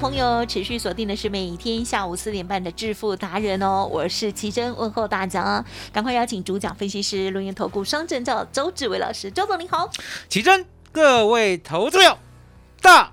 朋友持续锁定的是每天下午四点半的致富达人哦，我是奇珍，问候大家，赶快邀请主讲分析师录音投顾双证照周志伟老师，周总您好。奇珍，各位投资友，大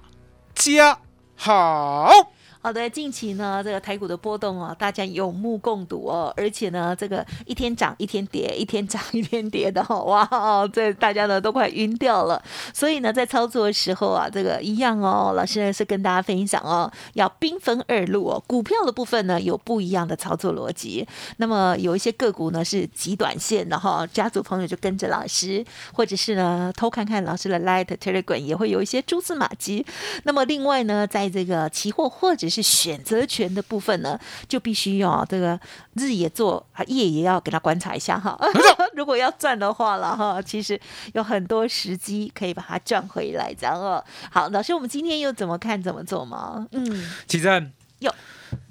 家好。好的，近期呢，这个台股的波动哦，大家有目共睹哦，而且呢，这个一天涨一天跌，一天涨一天跌的哦，哇哦，这大家呢都快晕掉了。所以呢，在操作的时候啊，这个一样哦，老师呢是跟大家分享哦，要兵分二路哦，股票的部分呢有不一样的操作逻辑。那么有一些个股呢是极短线的哈，家族朋友就跟着老师，或者是呢偷看看老师的 Light Telegram 也会有一些蛛丝马迹。那么另外呢，在这个期货或者是选择权的部分呢，就必须要这个日也做啊，夜也要给他观察一下哈。如果要赚的话了哈，其实有很多时机可以把它赚回来，这样哦。好，老师，我们今天又怎么看怎么做吗？嗯，起真，有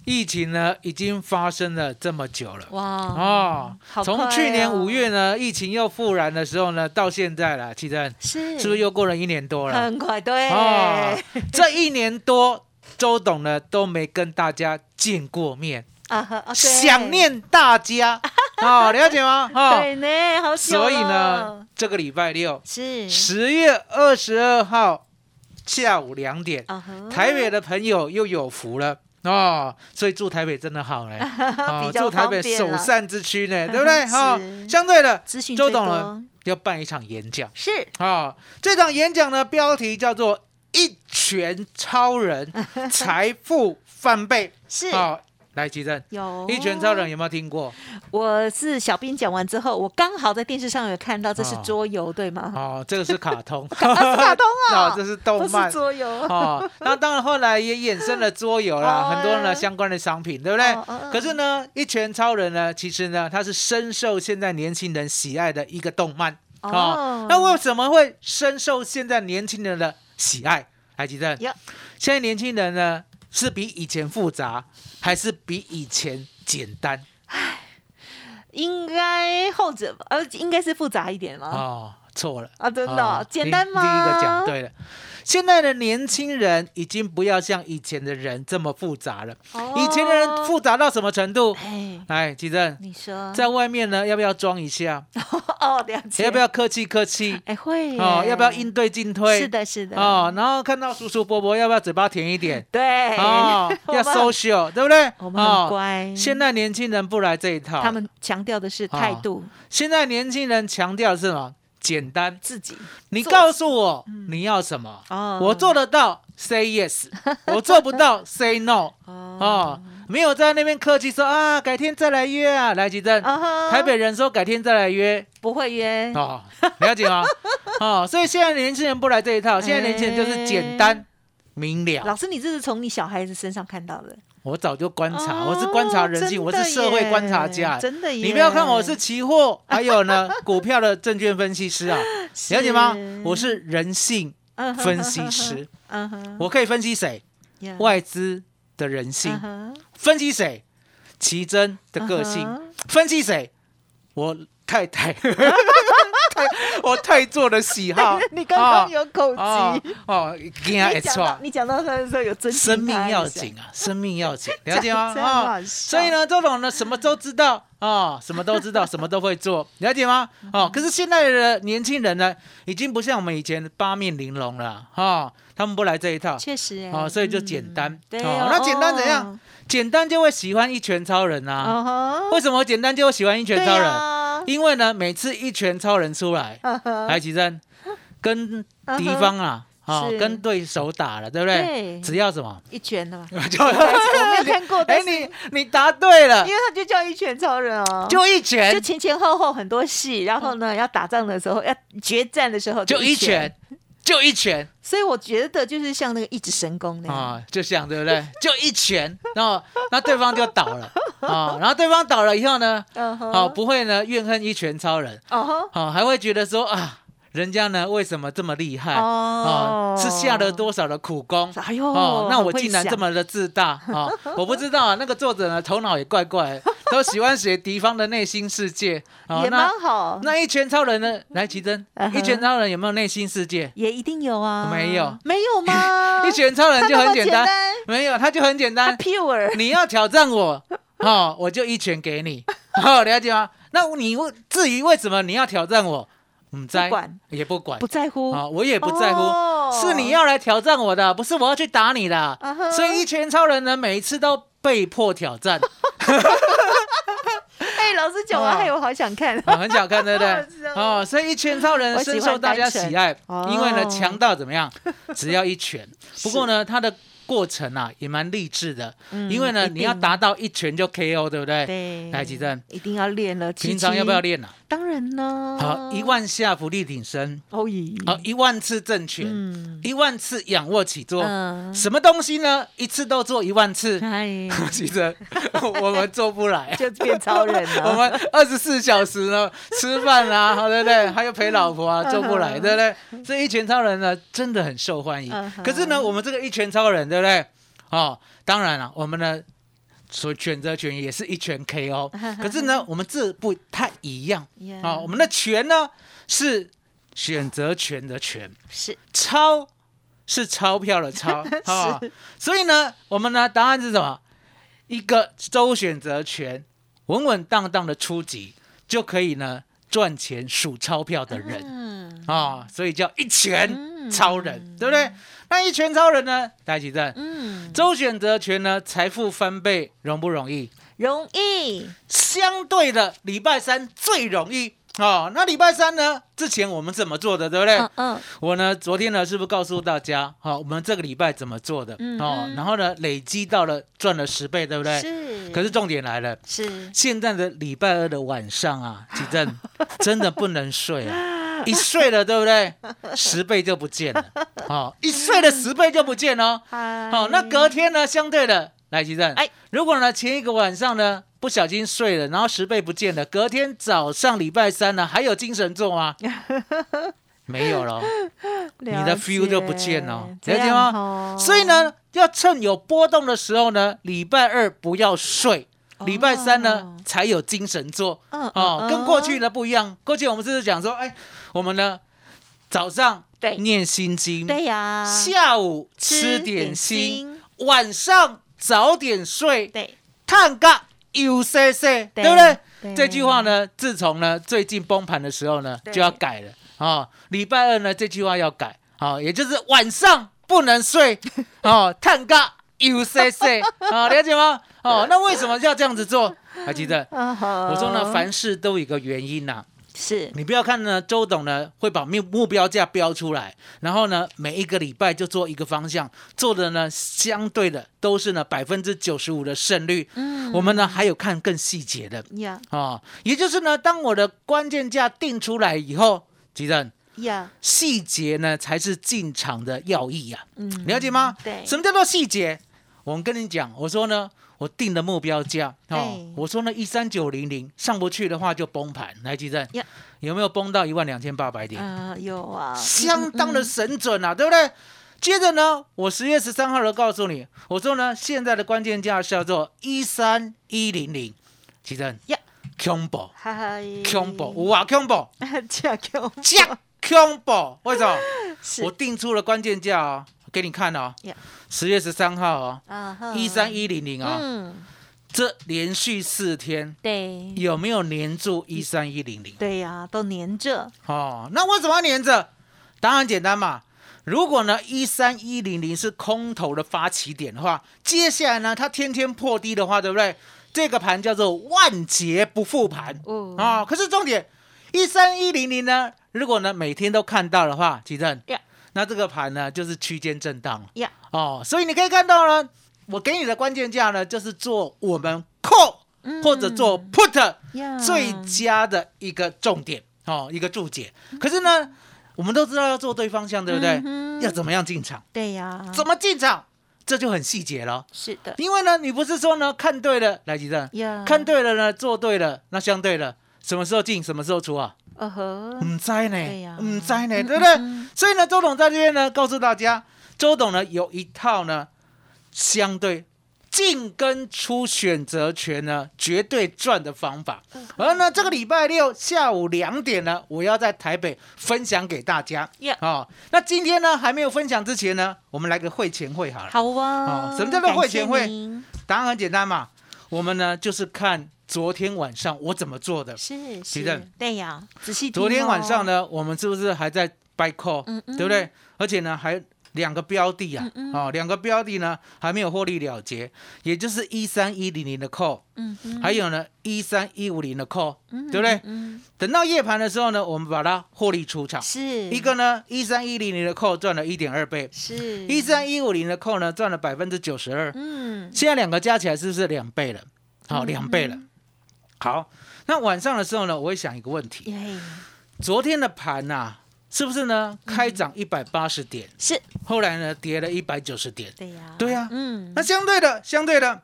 疫情呢已经发生了这么久了。哇哦从去年哦五月呢，疫情又复燃的时候呢，到现在了，奇珍是是不是又过了一年多了？很快？对，哦，这一年多，周董呢都没跟大家见过面，啊想念大家，哦，了解吗？哦，对呢，好久所以呢，这个礼拜六，是。十月二十二号下午两点，台北的朋友又有福了。哦，所以住台北真的好嘞，哦比，较住台北首善之区呢，对不对？哈、是相对的，周董呢要办一场演讲。是。啊、这场演讲的标题叫做“一拳超人，财富翻倍”。是好、来，奇正，有一拳超人有没有听过？我是小兵讲完之后，我刚好在电视上有看到这是哦桌游，对吗？哦，这个是卡通，啊，是卡通啊，哦，这是动不漫是。桌游。哦，那当然，后来也衍生了桌游啦，哦很多呢相关的商品，对不对？可是呢，一拳超人呢，其实呢，它是深受现在年轻人喜爱的一个动漫。哦哦，那为什么会深受现在年轻人的喜爱？来，吉正，有现在年轻人呢，是比以前复杂，还是比以前简单？应该后者吧，呃，应该是复杂一点吗？哦，错了。啊，真的哦哦简单吗？第第一个讲对了，现在的年轻人已经不要像以前的人这么复杂了。哦以前的人复杂到什么程度？哎，来，吉正，你说在外面呢，要不要装一下？哦，了解。要不？要客气客气？哎，会哦，要不要应对进退？是的，是的。哦，然后看到叔叔伯伯，要不要嘴巴甜一点？对。哦，要 social，对不对？我们很哦乖。现在年轻人不来这一套，他们强调的是态度，现在年轻人强调的是什么？简单。自己。你告诉我你要什么，哦我做得到，say yes；我做不到，say no。哦哦，没有在那边客气说啊，改天再来约啊。来，吉正，啊哈台北人说改天再来约不会约。哦，了解吗？哦，所以现在年轻人不来这一套，现在年轻人就是简单明了。老师，你这是从你小孩子身上看到的。我早就观察，哦我是观察人性，我是社会观察家。真的耶！你不要看我是期货，还有呢股票的证券分析师啊，了解吗？我是人性分析师，嗯哼，我可以分析谁？呀外资的人性分析谁？奇珍的个性嗯，分析谁？我太太，太我太做的喜好。你刚刚有口哦急，哦，讲到你讲到他的时候有真生命要紧啊，生命要紧，了解吗？啊，所以呢，周董呢什么都知道啊，什么都知道，什么都会做，了解吗？哦，可是现在的年轻人呢，已经不像我们以前八面玲珑了哈，他们不来这一套。确实哎哦，所以就简单嗯。对那简单怎样？简单就会喜欢一拳超人啊。为什么简单就会喜欢一拳超人？啊 因为呢，每次一拳超人出来，来，吉珍跟敌方啊啊，跟对手打了，对不对？对。只要什么？一拳的嘛，就 我没有看过，哎，你你答对了。因，为他就叫一拳超人哦，就一拳。就，前前后后很多戏，然后呢，要打仗的时候，要决战的时候就一拳，，就一拳所以我觉得就是像那个一指神功那样，啊，就像对不对？就一拳，然后那对方就倒了啊，然后对方倒了以后呢，嗯哼，哦，不会呢怨恨一拳超人，哦吼，哦，还会觉得说啊，人家呢为什么这么厉害？哦哦，是下了多少的苦功？哎呦，哦，那我竟然这么的自大啊，我不知道啊，那个作者呢头脑也怪怪，都喜欢写敌方的内心世界。哦也那蛮好，那一拳超人呢？来，奇珍一拳超人有没有内心世界？也一定有啊，没有没有吗？一拳超人就很简单，单没有，他就很简他单。pure，你要挑战我，哦，我就一拳给你，哦，了解吗？那你为至于为什么你要挑战我，唔在不管。也不管。不在乎，啊，我也不在乎，哦。是你要来挑战我的，不是我要去打你的。所以一拳超人呢，每一次都被迫挑战，哎，老师讲完，哦。害我好想看。啊，很想看，对不对？哦哦，所以一拳超人深受大家喜爱，因为呢哦。强到怎么样，只要一拳。不过呢，他的过程啊也蛮励志的，嗯因为呢你要达到一拳就 KO，对不对？对，来，吉正，一定要练了。平常要不要练？练啊？当然呢。好，一万下伏地挺身，哦咦，好，一万次正拳，嗯一万次仰卧起坐。嗯，什么东西呢？一次都做一万次，哎，其实 我们做不来。就变超人了。我们二十四小时呢，吃饭啊、好对不对？还有陪老婆啊，做不来，对不对？这一拳超人呢，真的很受欢迎可是呢，我们这个一拳超人，对不对？哦，当然了，我们呢。所选择权也是一拳 KO，可是呢，我们这不太一样。呀啊、我们的权呢是选择权的权，是。钞是钞票的钞。啊、所以呢，我们呢答案是什么？一个周选择权，稳稳当当的初级，就可以呢赚钱数钞票的人。嗯。啊、所以叫一拳超人，对不对？那一拳超人呢？大家起正，嗯，周选择权呢，财富翻倍容不容易？容易相对的，礼拜三最容易哦。那礼拜三呢？之前我们怎么做的，对不对？嗯嗯我呢，昨天呢，是不是告诉大家，好、我们这个礼拜怎么做的？嗯哦嗯，然后呢，累积到了赚了十倍，对不对？是，可是重点来了，是现在的礼拜二的晚上啊，吉正 真的不能睡啊！一睡了，对不对？十倍就不见了，哦，一睡了十倍就不见了。好好、那隔天呢，相对的，来吉正，哎如果呢前一个晚上呢不小心睡了，然后十倍不见了，隔天早上礼拜三呢还有精神做吗？没有了，你的 feel 就不见了，了解？吗所以，呢，要趁有波动的时候呢，礼拜二不要睡，礼拜三呢、哦。才有精神做。嗯哦，跟过去呢不一样。过去我们是讲说，哎，我们呢早上对。念心经，对呀，下午吃点心，晚上早点睡，对。探个 U C C，对对不对？对。这句话呢，自从呢最近崩盘的时候呢，就要改了。啊。礼拜二呢，这句话要改。啊，也就是晚上不能睡。哦，探个 U C C 啊，了解吗？哦，那为什么要这样子做？还记得？我我说呢，凡事都有一个原因呐、是你不要看呢，周董呢会把目目标价标出来，然后呢每一个礼拜就做一个方向，做的呢相对的都是呢百分之九十五的胜率。嗯我们呢还有看更细节的呀啊、也就是呢当我的关键价定出来以后，吉正呀，细节呢才是进场的要义呀、嗯了解吗？对什么叫做细节？我们跟你讲，我说呢，我定的目标价哦，我说呢一三九零零上不去的话就崩盘，来吉正呀有没有崩到一万两千八百点？啊有啊，相当的神准啊，对不对？接着呢，我十月十三号的告诉你，我说呢，现在的关键价是叫做一三一零零，吉正呀恐怖嗨，恐怖，哇恐怖，加恐加恐怖，为什么？我定出了关键价哦，给你看哦，十月十三号哦，一三一零零啊，嗯，这连续四天对。有没有粘住一三一零零？对呀，都黏着，哦，那为什么要粘着？答案很简单嘛。如果呢一三一零零是空头的发起点的话，接下来呢它天天破低的话，对不对？这个盘叫做万劫不复盘。哦。啊、可是重点，一三一零零呢，如果呢每天都看到的话，吉正呀，那这个盘呢就是区间震荡呀哦，所以你可以看到呢，我给你的关键价呢就是做我们 call 或者做 put 呀最佳的一个重点哦，一个注解。可是呢，我们都知道要做对方向，对不对？要怎么样进场？对呀，怎么进场？这就很细节了。是的因为呢，你不是说呢看对了来几阵，呀？看对了呢做对了，那相对了，什么时候进，什么时候出啊？呃呵，唔知对呢呀，唔知呢，嗯对不对嗯？所以呢，周董在这边呢告诉大家，周董呢有一套呢相对进跟出选择权呢绝对赚的方法。嗯而呢，这个礼拜六下午两点呢，我要在台北分享给大家。哦，那今天呢还没有分享之前呢，我们来个会前会好了。好啊哦，什么叫做会前会答案很简单嘛，我们呢就是看昨天晚上我怎么做的。是是，对呀，仔细听昨天晚上哦，呢，我们是不是还在 buy call，、嗯嗯。对不对？而且呢，还两个标的啊，嗯嗯。哦，两个标的呢还没有获利了结，也就是一三一零零的 call，、嗯嗯还有呢一三一五零的 call，、嗯对不对？嗯，等到夜盘的时候呢，我们把它获利出场。是。一个呢，一三一零零的 call 赚了一点二倍，是。一三一五零的 call 呢赚了百分之九十二，嗯。现在两个加起来是不是两倍了？好、两倍了。好，那晚上的时候呢，我会想一个问题：昨天的盘呐、是不是呢？开涨一百八十点，是。后来呢跌了一百九十点。对呀。对呀。嗯。那相对的，相对的，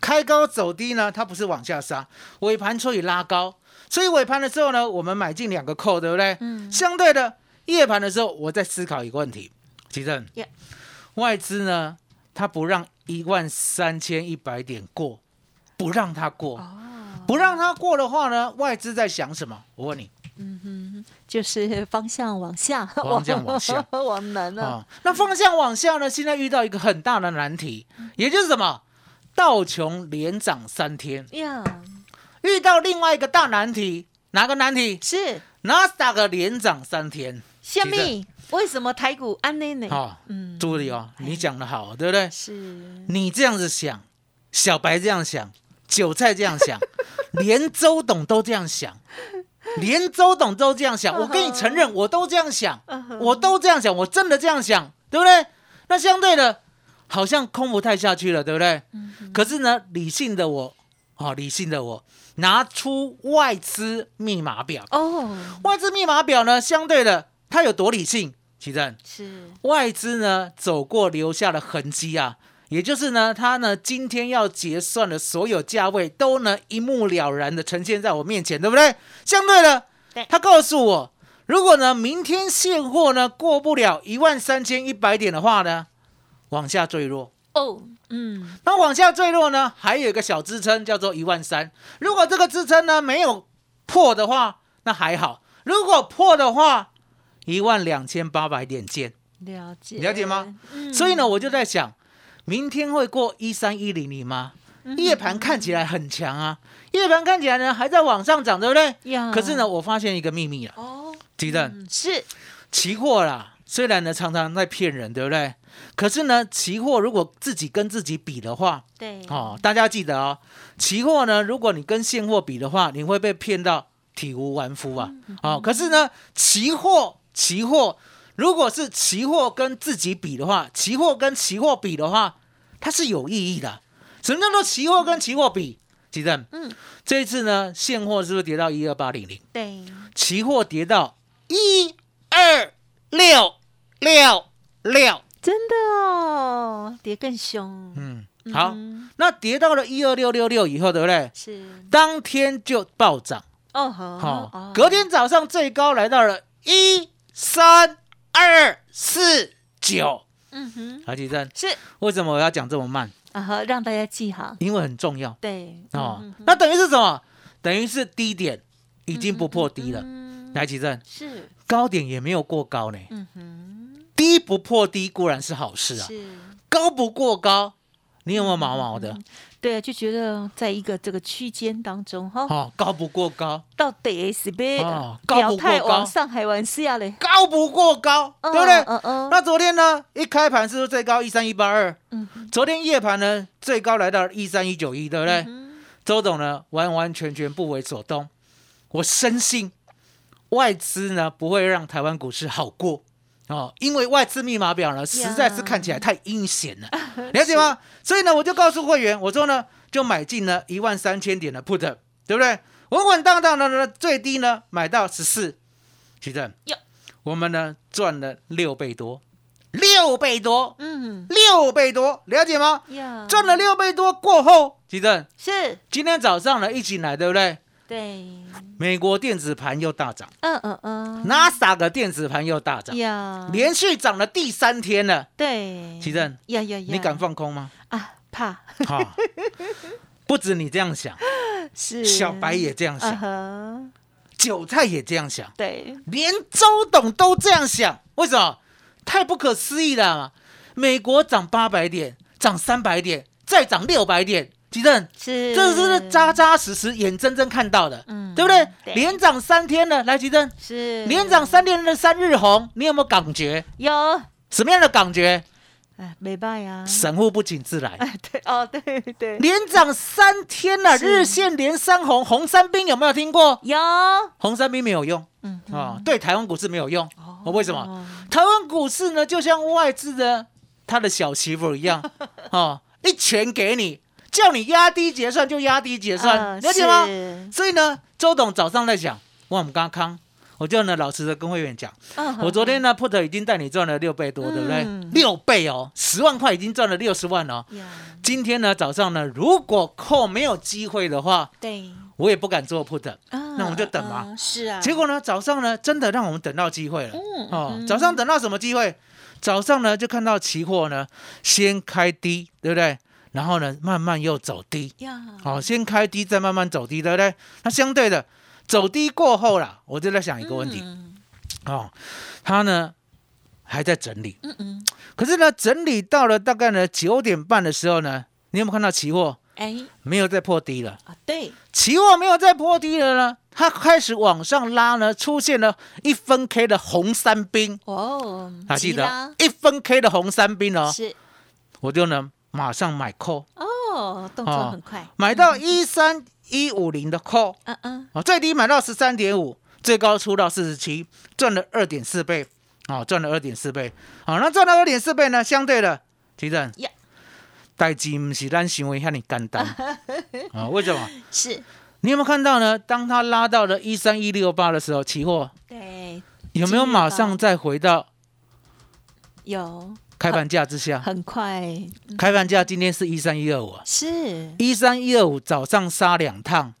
开高走低呢，它不是往下杀，尾盘所以拉高，所以尾盘的时候呢，我们买进两个扣，对不对？嗯。相对的，夜盘的时候，我在思考一个问题，其正。外资呢，它不让一万三千一百点过，不让它过，哦不让它过的话呢，外资在想什么？我问你嗯哼，就是方向往下，方向往下 往南了，啊、那方向往下呢，现在遇到一个很大的难题，也就是什么？道琼连涨三天，呀，遇到另外一个大难题，哪个难题？是纳斯达克连涨三天。虾其实米？为什么台股安内呢？好、嗯，注意哦，你讲的好，对不对？是你这样子想，小白这样想，韭菜这样想，连周董都这样想，连周董都这样想。我跟你承认，我都这样想，我都这样想，我真的这样想，对不对？那相对的，好像空不太下去了，对不对？可是呢，理性的我，哦，理性的我，拿出外资密码表，哦，外资密码表呢，相对的，它有多理性？奇正，是外资呢走过留下的痕迹啊，也就是呢，它呢今天要结算的所有价位都能一目了然的呈现在我面前，对不对？相对的对，他告诉我，如果呢明天现货呢过不了一万三千一百点的话呢，往下坠落。哦，嗯，那往下坠落呢，还有一个小支撑叫做一万三。如果这个支撑呢没有破的话，那还好；如果破的话，一万两千八百点见。了解了解吗？嗯所以呢，我就在想，明天会过一三一零零吗？夜盘看起来很强啊，夜盘看起来呢还在往上涨，对不对？呀。可是呢，我发现一个秘密了，哦，鸡蛋嗯是。期货啦，虽然呢常常在骗人，对不对？可是呢，期货如果自己跟自己比的话，对。哦，大家记得哦，期货呢，如果你跟现货比的话，你会被骗到体无完肤啊。哦，可是呢，期货期货如果是期货跟自己比的话，期货跟期货比的话，它是有意义的。什么叫做期货跟期货比？吉正，嗯，这一次呢，现货是不是跌到一二八零零？对期货跌到一二六六六。真的哦，跌更凶，嗯，好，嗯那跌到了一二六六六以后，对不对？是当天就暴涨，哦好好、哦隔天早上最高来到了一三二四九。嗯哼好，奇正，是为什么我要讲这么慢？啊哈，让大家记好，因为很重要对哦。那等于是什么？等于是低点已经不破低了。嗯来，奇正，是高点也没有过高呢。嗯哼低不破低固然是好事啊，是高不过高，你有没有毛毛的？对啊，就觉得在一个这个区间当中哈，哦，高不过高，到底是被哦高表不过高态往上还往下嘞，高不过高，嗯对不对？嗯嗯那昨天呢，一开盘是不是最高一三一八二？嗯昨天夜盘呢，最高来到一三一九一，对不对？周董呢，完完全全不为所动。我深信外资呢不会让台湾股市好过，哦，因为外资密码表呢实在是看起来太阴险了，了解吗？所以呢，我就告诉会员，我说呢，就买进了一万三千点的 put，对不对？稳稳当当的呢，最低呢买到十四，徐正哟，我们呢赚了六倍多，六倍多，嗯六倍多，了解吗？呀，赚了六倍多过后，徐正是，今天早上呢一起来，对不对？对，美国电子盘又大涨。嗯嗯嗯，，NASA 的电子盘又大涨，呀，连续涨了第三天了。对，奇正，呀呀呀，你敢放空吗？啊？怕。哈、不止你这样想，是。小白也这样嗯想，韭菜也这样想，对，连周董都这样想，为什么？太不可思议了。嘛！美国涨八百点，涨三百点，再涨六百点，奇正，是，这是扎扎实实、眼睁睁看到的，嗯对不对？对连涨三天了，来，奇正，是连涨三天的三日红，你有没有感觉？有，什么样的感觉？哎，没办呀，神乎不请自来。哎，对，哦，对对，连涨三天了，是日线连三红，红三兵有没有听过？有，红三兵没有用嗯啊、对台湾股市没有用。哦，为什么？哦台湾股市呢，就像外资的他的小媳妇一样，哦，一拳给你，叫你压低结算就压低结算，嗯了解吗？所以呢，周董早上在讲，哇，我们刚刚，我就呢老实的跟会员讲，嗯我昨天呢 put 已经带你赚了六倍多，对不对嗯？六倍哦，十万块已经赚了六十万哦。今天呢早上呢，如果扣没有机会的话，对，我也不敢做 put。那那我们就等嘛是啊，结果呢，早上呢，真的让我们等到机会了。嗯哦，早上等到什么机会？早上呢，就看到期货呢先开低，对不对？然后呢，慢慢又走低。呀，好、先开低，再慢慢走低，对不对？那相对的，走低过后啦，我就在想一个问题。嗯。哦，它呢还在整理，嗯嗯，可是呢，整理到了大概呢九点半的时候呢，你有没有看到期货？哎。没有再破低了？啊，对，期货没有再破低了呢，它开始往上拉呢，出现了一分 K 的红三兵，哦，还记得？一分 K 的红三兵哦，是。我就呢马上买 call，哦，动作很快，买到一三一五零的 call，嗯嗯，哦，最低买到十三点五，最高出到四十七，赚了二点四倍，哦，赚了二点四倍，好、那赚了二点四倍呢，相对的，提正。呀，代志不是咱行为遐尼简单。啊、为什么？是。你有没有看到呢？当它拉到了一三一六八的时候，期货。对，有没有马上再回到有开盘价之下？很快，开盘价今天是一三一二五，是一三一二五早上杀两趟，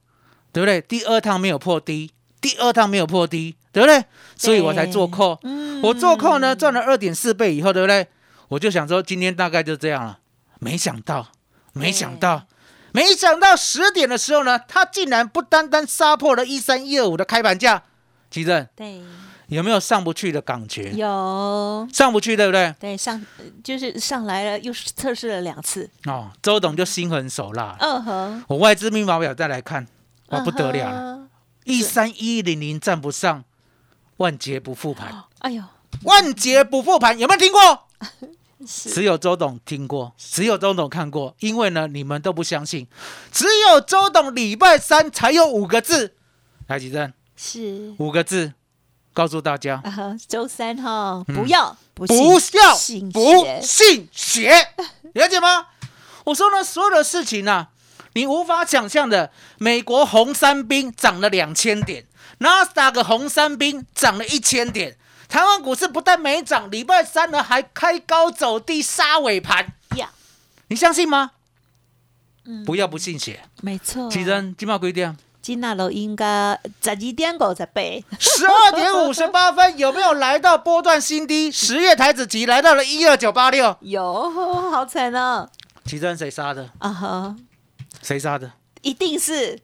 对不对？第二趟没有破低，第二趟没有破低，对不对？所以我才做扣。嗯我做扣呢，赚了二点四倍以后，对不对？我就想说，今天大概就这样了。没想到，没想到，没想到十点的时候呢，它竟然不单单杀破了一三一二五的开盘价。奇正对，有没有上不去的感觉？有。上不去，对不对？对上就是上来了，又是测试了两次，哦，周董就心狠手辣。嗯哼，我外资密码表再来看，哇，不得了了，了，一三一零零站不上，万劫不复盘，哎呦，万劫不复盘，有没有听过？只有周董听过，只有周董看过，因为呢，你们都不相信，只有周董礼拜三才有五个字，来几阵，是。五个字，告诉大家，周三哈，不要不嗯不信要不信邪，了解吗？我说呢，所有的事情呢、你无法想象的，美国红三兵涨了两千点，纳斯达克红三兵涨了一千点，台湾股市不但没涨，礼拜三呢还开高走低杀尾盘，呀，你相信吗？嗯不要不信邪。没错，奇珍，今麦几点？今那楼应该十二点五十八，十二点五十八分，有没有来到波段新低？十月台子期来到了一二九八六。有好惨哦，奇珍谁杀的？啊哈，谁杀的？一定是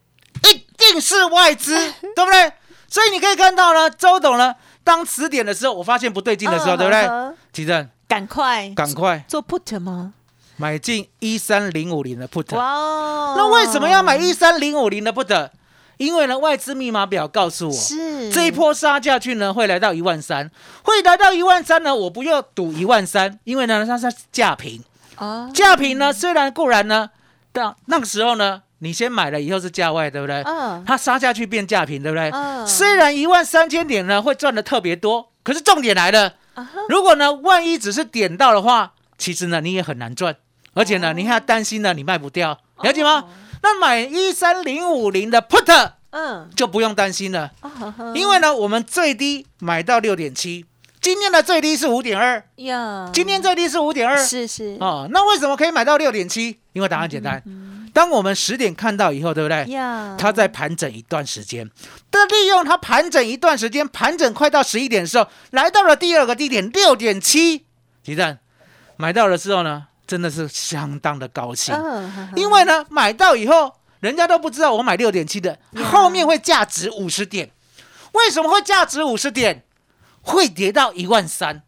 一定是外资，对不对？所以你可以看到呢，周董呢，当十点的时候，我发现不对劲的时候，嗯对不对？嗯奇珍，赶快赶快做 put 吗？买进一三零五零的 put。哇哦，那为什么要买一三零五零的 put？因为呢，外资密码表告诉我，是这一波杀下去呢，会来到一万三，会来到一万三呢，我不要赌一万三，因为呢，它是价平，啊？价平呢，虽然固然呢，到那个时候呢，你先买了以后是价外，对不对？嗯它杀下去变价平，对不对？嗯虽然一万三千点呢会赚的特别多，可是重点来了，啊如果呢，万一只是点到的话，其实呢你也很难赚，而且呢你还要担心呢你卖不掉，了解吗？那买一三零五零的 put 嗯，就不用担心了，因为呢我们最低买到六点七，今天的最低是五点二，呀，今天最低是五点二，是是。哦，那为什么可以买到六点七？因为答案简单，当我们十点看到以后，对不对？呀，它在盘整一段时间，但利用它盘整一段时间，盘整快到十一点的时候，来到了第二个低点六点七，鸡蛋买到了之后呢，真的是相当的高兴，因为呢买到以后，人家都不知道我买六点七的，后面会价值五十点，为什么会价值五十点？会跌到一万三？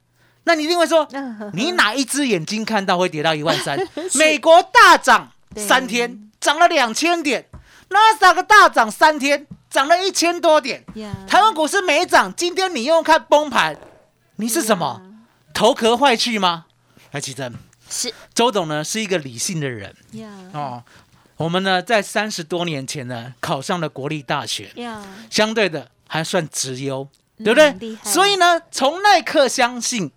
那你一定会说，你哪一只眼睛看到会跌到一万三？美国大涨三天，涨了两千点；纳斯达克大涨三天，涨了一千多点。呀，台湾股市没涨，今天你又看崩盘，你是什么？头壳坏去吗？来，奇珍，是。周董呢是一个理性的人。呀哦。我们呢在三十多年前呢考上了国立大学，呀，相对的还算直优，对不对？所以呢，从那一刻相信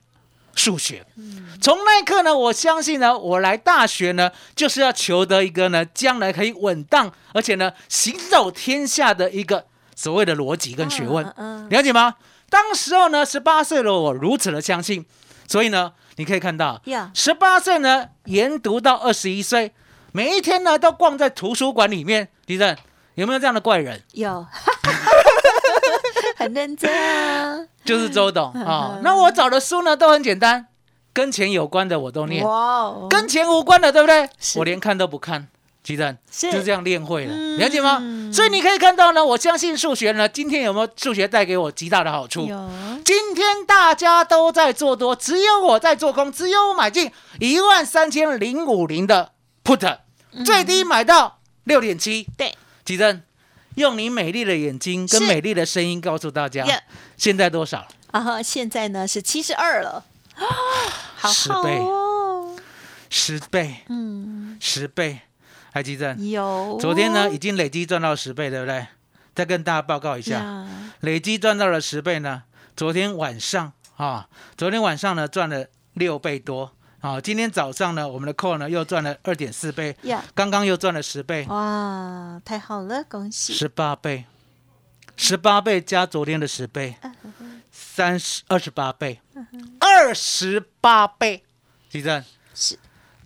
数学，嗯。从那一刻呢，我相信呢，我来大学呢，就是要求得一个呢，将来可以稳当，而且呢，行走天下的一个所谓的逻辑跟学问，了解吗？当时候呢，十八岁的我如此的相信，所以呢，你可以看到呀，十八岁呢，研读到二十一岁，每一天呢都逛在图书馆里面，李正有没有这样的怪人？有，很认真啊，就是周董啊、那我找的书呢都很简单，跟钱有关的我都念，哇哦，跟钱无关的，对不对？我连看都不看。鸡蛋是就这样练会了，嗯了解吗？所以你可以看到呢，我相信数学呢，今天有没有数学带给我极大的好处？有，今天大家都在做多，只有我在做空，只有我买进一万三千零五零的 put，、最低买到六点七。嗯对，吉珍，用你美丽的眼睛跟美丽的声音告诉大家，现在多少？然后现在呢是七十二了，好好十倍哦，十倍，嗯，十倍。还记得，有，昨天呢已经累积赚到十倍，对不对？再跟大家报告一下，累积赚到了十倍呢。昨天晚上啊，昨天晚上呢赚了六倍多。啊。今天早上呢，我们的 call 呢又赚了二点四倍，呀，刚刚又赚了十倍，哇，太好了，恭喜，十八倍，十八倍加昨天的十倍，三十二十八倍，二十八倍。吉正，是。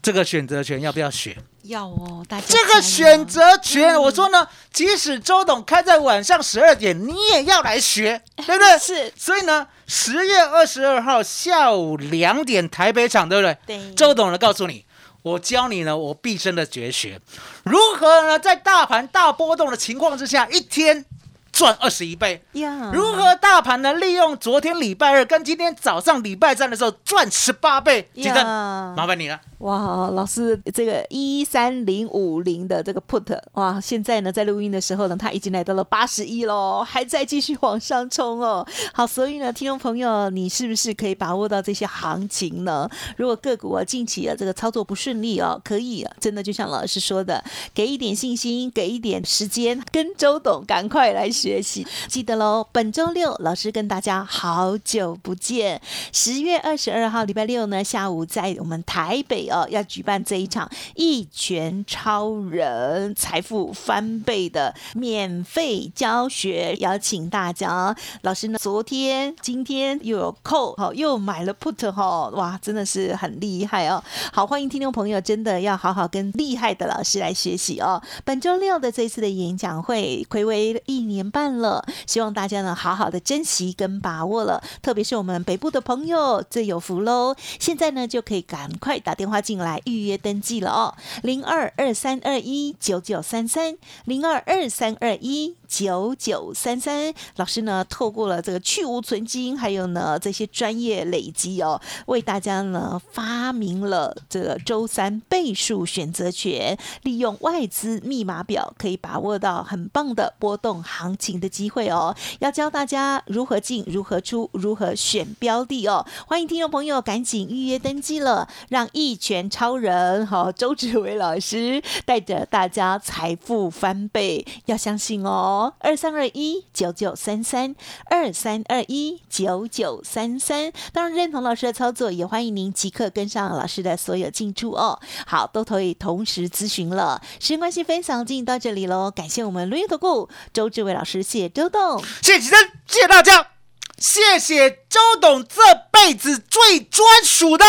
这个选择权要不要学？要哦，大家这个选择权，我说呢，即使周董开在晚上十二点，你也要来学，对不对？是。所以呢，十月二十二号下午两点台北场，对不对？对。周董呢告诉你，我教你呢我毕生的绝学，如何呢在大盘大波动的情况之下，一天赚二十一倍。呀，如何大盘呢？利用昨天礼拜二跟今天早上礼拜三的时候赚十八倍，记得呀麻烦你了。哇，老师，这个一三零五零的这个 put，哇，现在呢在录音的时候呢，它已经来到了八十一喽，还在继续往上冲哦。好，所以呢，听众朋友，你是不是可以把握到这些行情呢？如果个股啊近期啊这个操作不顺利哦，可以、啊、真的就像老师说的，给一点信心，给一点时间，跟周董赶快来学习。记得喽，本周六老师跟大家好久不见，十月二十二号礼拜六呢下午在我们台北哦要举办这一场一拳超人财富翻倍的免费教学，邀请大家。老师呢昨天、今天又有扣，好又买了 put 哈，哇，真的是很厉害哦。好，欢迎听众朋友真的要好好跟厉害的老师来学习哦。本周六的这次的演讲会，暌违一年半了，希望大家呢好好的珍惜跟把握了，特别是我们北部的朋友最有福喽。现在呢就可以赶快打电话进来预约登记了哦，零二二三二一九九三三，零二二三二一九九三三。老师呢透过了这个去无存金，还有呢这些专业累积哦，为大家呢发明了这个周三倍数选择权，利用外资密码表可以把握到很棒的波动行情。情的机会哦，要教大家如何进、如何出、如何选标的哦。欢迎听众朋友赶紧预约登记了，让一拳超人好周志伟老师带着大家财富翻倍，要相信哦。二三二一九九三三二三二一九九三三，当然认同老师的操作，也欢迎您即刻跟上老师的所有进出哦。好，都可以同时咨询了。时间关系，分享进到这里喽，感谢我们录音投顾周志伟老师，谢谢周董。谢谢起身，谢谢大家，谢谢周董这辈子最专属的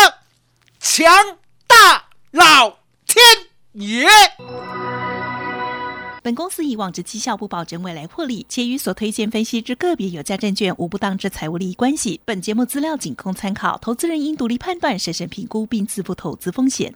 强大老天爷。本公司以往之绩效不保证未来获利，且与所推荐分析之个别有价证券无不当之财务利益关系。本节目资料仅供参考，投资人应独立判断、审慎评估并自负投资风险。